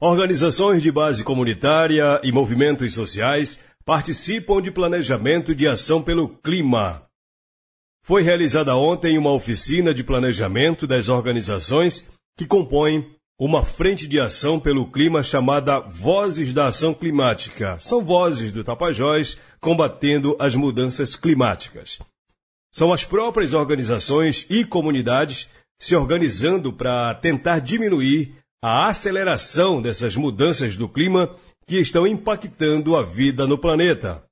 organizações de base comunitária e movimentos sociais participam de planejamento de ação pelo clima. Foi realizada ontem uma oficina de planejamento das organizações que compõem uma frente de ação pelo clima chamada Vozes da Ação Climática. São vozes do Tapajós combatendo as mudanças climáticas. São as próprias organizações e comunidades se organizando para tentar diminuir a aceleração dessas mudanças do clima que estão impactando a vida no planeta.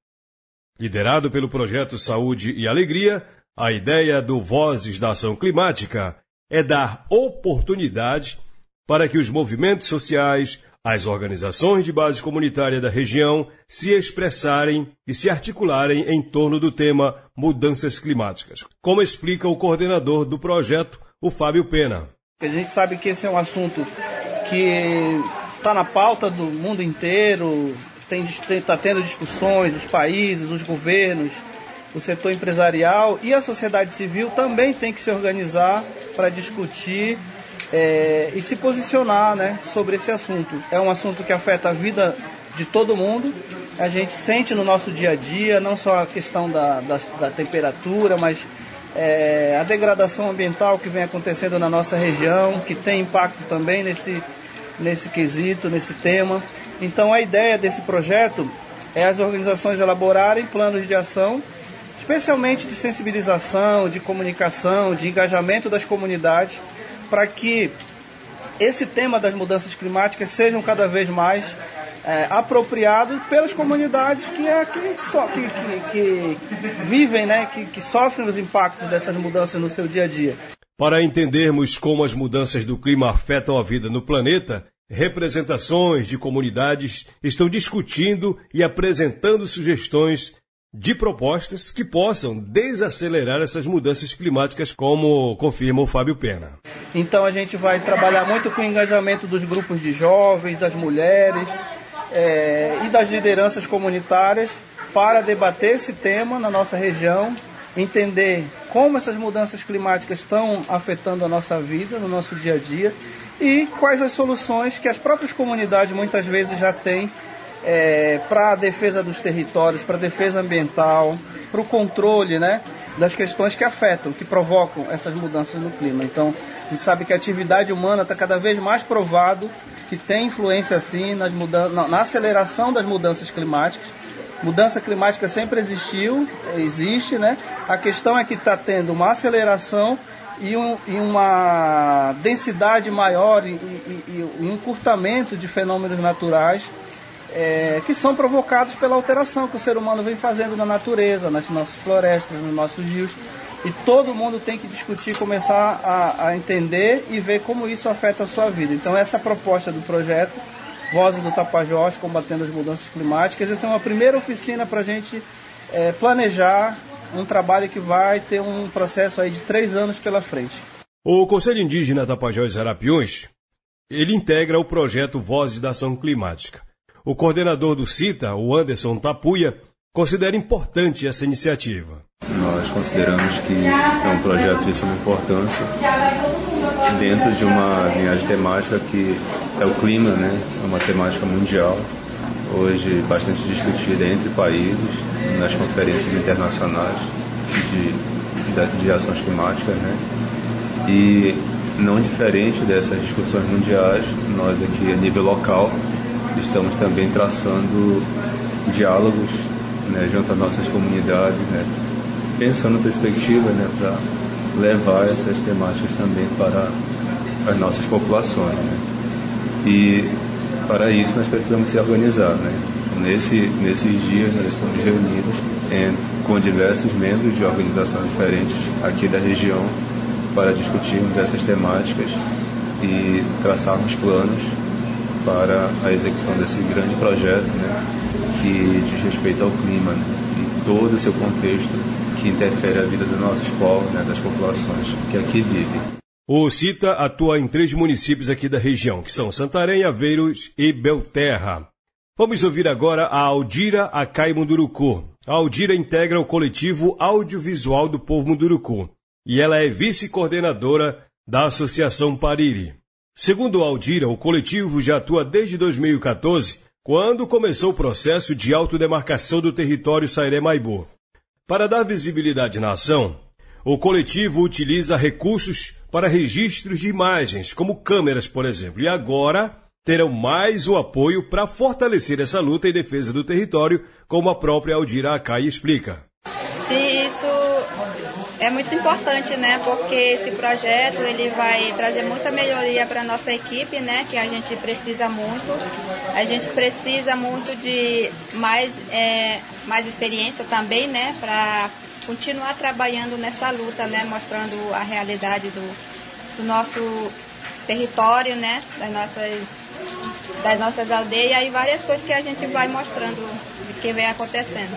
Liderado pelo projeto Saúde e Alegria, a ideia do Vozes da Ação Climática é dar oportunidade para que os movimentos sociais, as organizações de base comunitária da região se expressarem e se articularem em torno do tema mudanças climáticas, como explica o coordenador do projeto, o Fábio Pena. A gente sabe que esse é um assunto que está na pauta do mundo inteiro, está tendo discussões, os países, os governos, o setor empresarial e a sociedade civil também tem que se organizar para discutir é, e se posicionar né, sobre esse assunto. É um assunto que afeta a vida de todo mundo. A gente sente no nosso dia a dia, não só a questão da, da, da temperatura, mas é, a degradação ambiental que vem acontecendo na nossa região, que tem impacto também nesse, nesse quesito, nesse tema. Então a ideia desse projeto é as organizações elaborarem planos de ação, especialmente de sensibilização, de comunicação, de engajamento das comunidades, para que esse tema das mudanças climáticas sejam cada vez mais é, apropriado pelas comunidades que, é, que, so, que, que, que, vivem, né, que, que sofrem os impactos dessas mudanças no seu dia a dia. Para entendermos como as mudanças do clima afetam a vida no planeta, representações de comunidades estão discutindo e apresentando sugestões de propostas que possam desacelerar essas mudanças climáticas, como confirma o Fábio Pena. Então a gente vai trabalhar muito com o engajamento dos grupos de jovens, das mulheres, é, e das lideranças comunitárias para debater esse tema na nossa região, entender como essas mudanças climáticas estão afetando a nossa vida, no nosso dia a dia e quais as soluções que as próprias comunidades muitas vezes já têm é, para a defesa dos territórios, para a defesa ambiental, para o controle né, das questões que afetam, que provocam essas mudanças no clima. Então, a gente sabe que a atividade humana está cada vez mais provado que tem influência sim nas mudan na aceleração das mudanças climáticas. Mudança climática sempre existiu, existe, né? A questão é que está tendo uma aceleração e, um, e, uma densidade maior e, e, e, um encurtamento de fenômenos naturais é, que são provocados pela alteração que o ser humano vem fazendo na natureza, nas nossas florestas, nos nossos rios. E todo mundo tem que discutir, começar a, a entender e ver como isso afeta a sua vida. Então, essa é a proposta do projeto Vozes do Tapajós Combatendo as Mudanças Climáticas. Essa é uma primeira oficina para a gente é, planejar um trabalho que vai ter um processo aí de três anos pela frente. O Conselho Indígena Tapajós Arapiões, ele integra o projeto Vozes da Ação Climática. O coordenador do CITA, o Anderson Tapuia, considera importante essa iniciativa. Nós consideramos que é um projeto de suma importância dentro de uma linhagem temática que é o clima, né? É uma temática mundial, hoje bastante discutida entre países, nas conferências internacionais de, de, de ações climáticas, né? E não diferente dessas discussões mundiais, nós aqui a nível local estamos também traçando diálogos né, junto às nossas comunidades, né, pensando perspectiva né, para levar essas temáticas também para as nossas populações. Né. E para isso nós precisamos se organizar. Né. Nesse, nesses dias nós estamos reunidos em, com diversos membros de organizações diferentes aqui da região para discutirmos essas temáticas e traçarmos planos para a execução desse grande projeto né, que diz respeito ao clima né, e todo o seu contexto que interfere a vida dos nossos povos, né, das populações que aqui vivem. O CITA atua em três municípios aqui da região, que são Santarém, Aveiros e Belterra. Vamos ouvir agora a Aldira Acai Munduruku. A Aldira integra o coletivo audiovisual do povo Munduruku e ela é vice-coordenadora da Associação Pariri. Segundo Aldira, o coletivo já atua desde 2014, quando começou o processo de autodemarcação do território Sairé-Maibu. Para dar visibilidade na ação, o coletivo utiliza recursos para registros de imagens, como câmeras, por exemplo, e agora terão mais o apoio para fortalecer essa luta em defesa do território, como a própria Aldira Akai explica. Sim, isso é muito importante, né? Porque esse projeto ele vai trazer muita melhoria para a nossa equipe, né? Que a gente precisa muito. A gente precisa muito de mais, é, mais experiência também, né? Para continuar trabalhando nessa luta, né? Mostrando a realidade do, do nosso território, né? Das nossas das nossas aldeias e várias coisas que a gente vai mostrando de que vem acontecendo.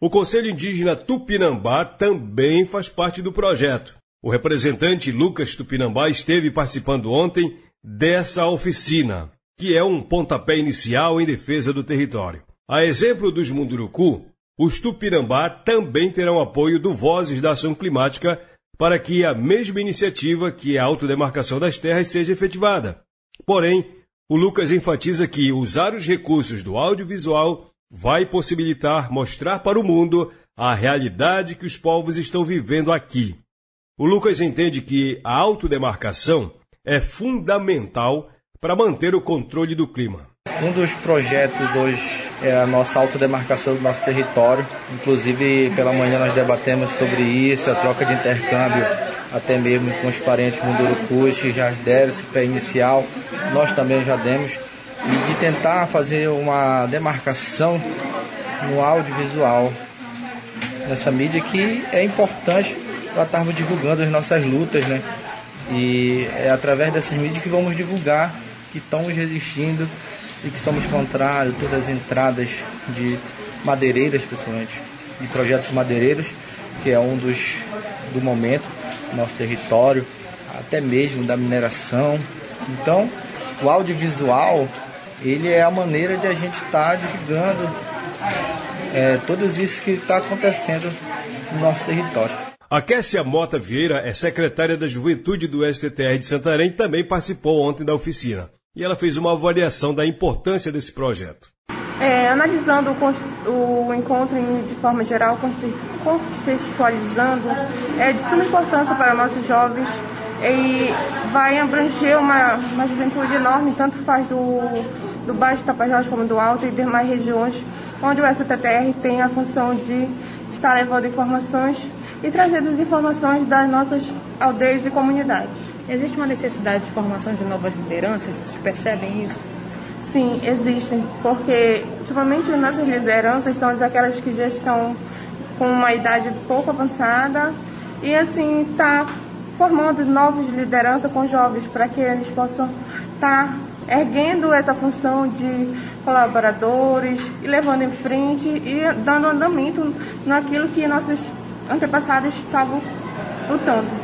O Conselho Indígena Tupinambá também faz parte do projeto. O representante Lucas Tupinambá esteve participando ontem dessa oficina, que é um pontapé inicial em defesa do território. A exemplo dos Munduruku, os Tupinambá também terão apoio do Vozes da Ação Climática para que a mesma iniciativa, que é a autodemarcação das terras, seja efetivada. Porém, o Lucas enfatiza que usar os recursos do audiovisual vai possibilitar mostrar para o mundo a realidade que os povos estão vivendo aqui. O Lucas entende que a autodemarcação é fundamental para manter o controle do clima. Um dos projetos hoje é a nossa autodemarcação do nosso território. Inclusive, pela manhã nós debatemos sobre isso, a troca de intercâmbio até mesmo com os parentes mundurucus que já deram esse pé inicial, nós também já demos, e de tentar fazer uma demarcação no audiovisual, nessa mídia que é importante para estarmos divulgando as nossas lutas, né? E é através dessas mídias que vamos divulgar que estamos resistindo e que somos contrários a todas as entradas de madeireiras, principalmente, de projetos madeireiros, que é um dos do momento nosso território, até mesmo da mineração. Então, o audiovisual, ele é a maneira de a gente estar tá divulgando é, tudo isso que está acontecendo no nosso território. A Kessia Mota Vieira é secretária da Juventude do STTR de Santarém também participou ontem da oficina. E ela fez uma avaliação da importância desse projeto. É, analisando o, o encontro em, de forma geral, contextualizando, é de suma importância para nossos jovens e vai abranger uma, uma juventude enorme, tanto faz do, do Baixo Tapajós como do Alto e demais regiões, onde o STTR tem a função de estar levando informações e trazendo as informações das nossas aldeias e comunidades. Existe uma necessidade de formação de novas lideranças? Vocês percebem isso? Sim, existem, porque ultimamente as nossas lideranças são daquelas que já estão com uma idade pouco avançada e assim está formando novas lideranças com jovens para que eles possam estar tá erguendo essa função de colaboradores e levando em frente e dando andamento naquilo que nossos antepassados estavam lutando.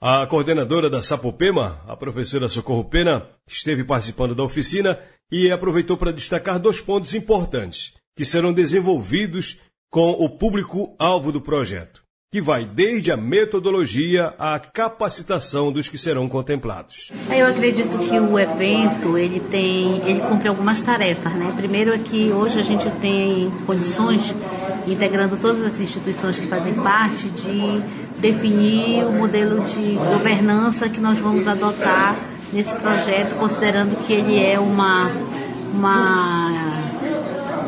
A coordenadora da Sapopema, a professora Socorro Pena, esteve participando da oficina e aproveitou para destacar dois pontos importantes que serão desenvolvidos com o público-alvo do projeto, que vai desde a metodologia à capacitação dos que serão contemplados. Eu acredito que o evento ele tem, ele cumpre algumas tarefas, né? Primeiro é que hoje a gente tem condições, integrando todas as instituições que fazem parte, de definir o modelo de governança que nós vamos adotar nesse projeto, considerando que ele é uma, uma,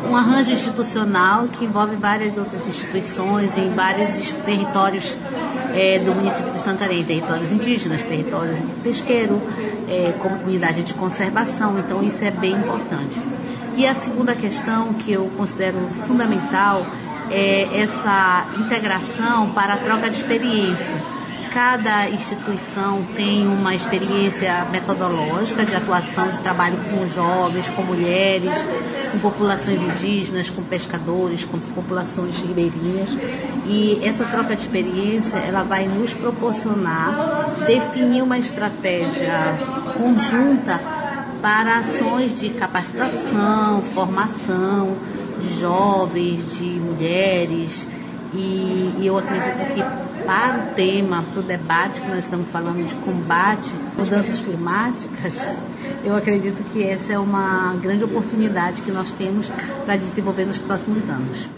um arranjo institucional que envolve várias outras instituições em vários territórios é, do município de Santarém, territórios indígenas, territórios pesqueiro, é, comunidade de conservação, então isso é bem importante. E a segunda questão que eu considero fundamental é, essa integração para a troca de experiência. Cada instituição tem uma experiência metodológica de atuação de trabalho com jovens, com mulheres, com populações indígenas, com pescadores, com populações ribeirinhas. E essa troca de experiência ela vai nos proporcionar definir uma estratégia conjunta para ações de capacitação, formação, de jovens, de mulheres, e, e eu acredito que para o tema, para o debate que nós estamos falando de combate mudanças climáticas, eu acredito que essa é uma grande oportunidade que nós temos para desenvolver nos próximos anos.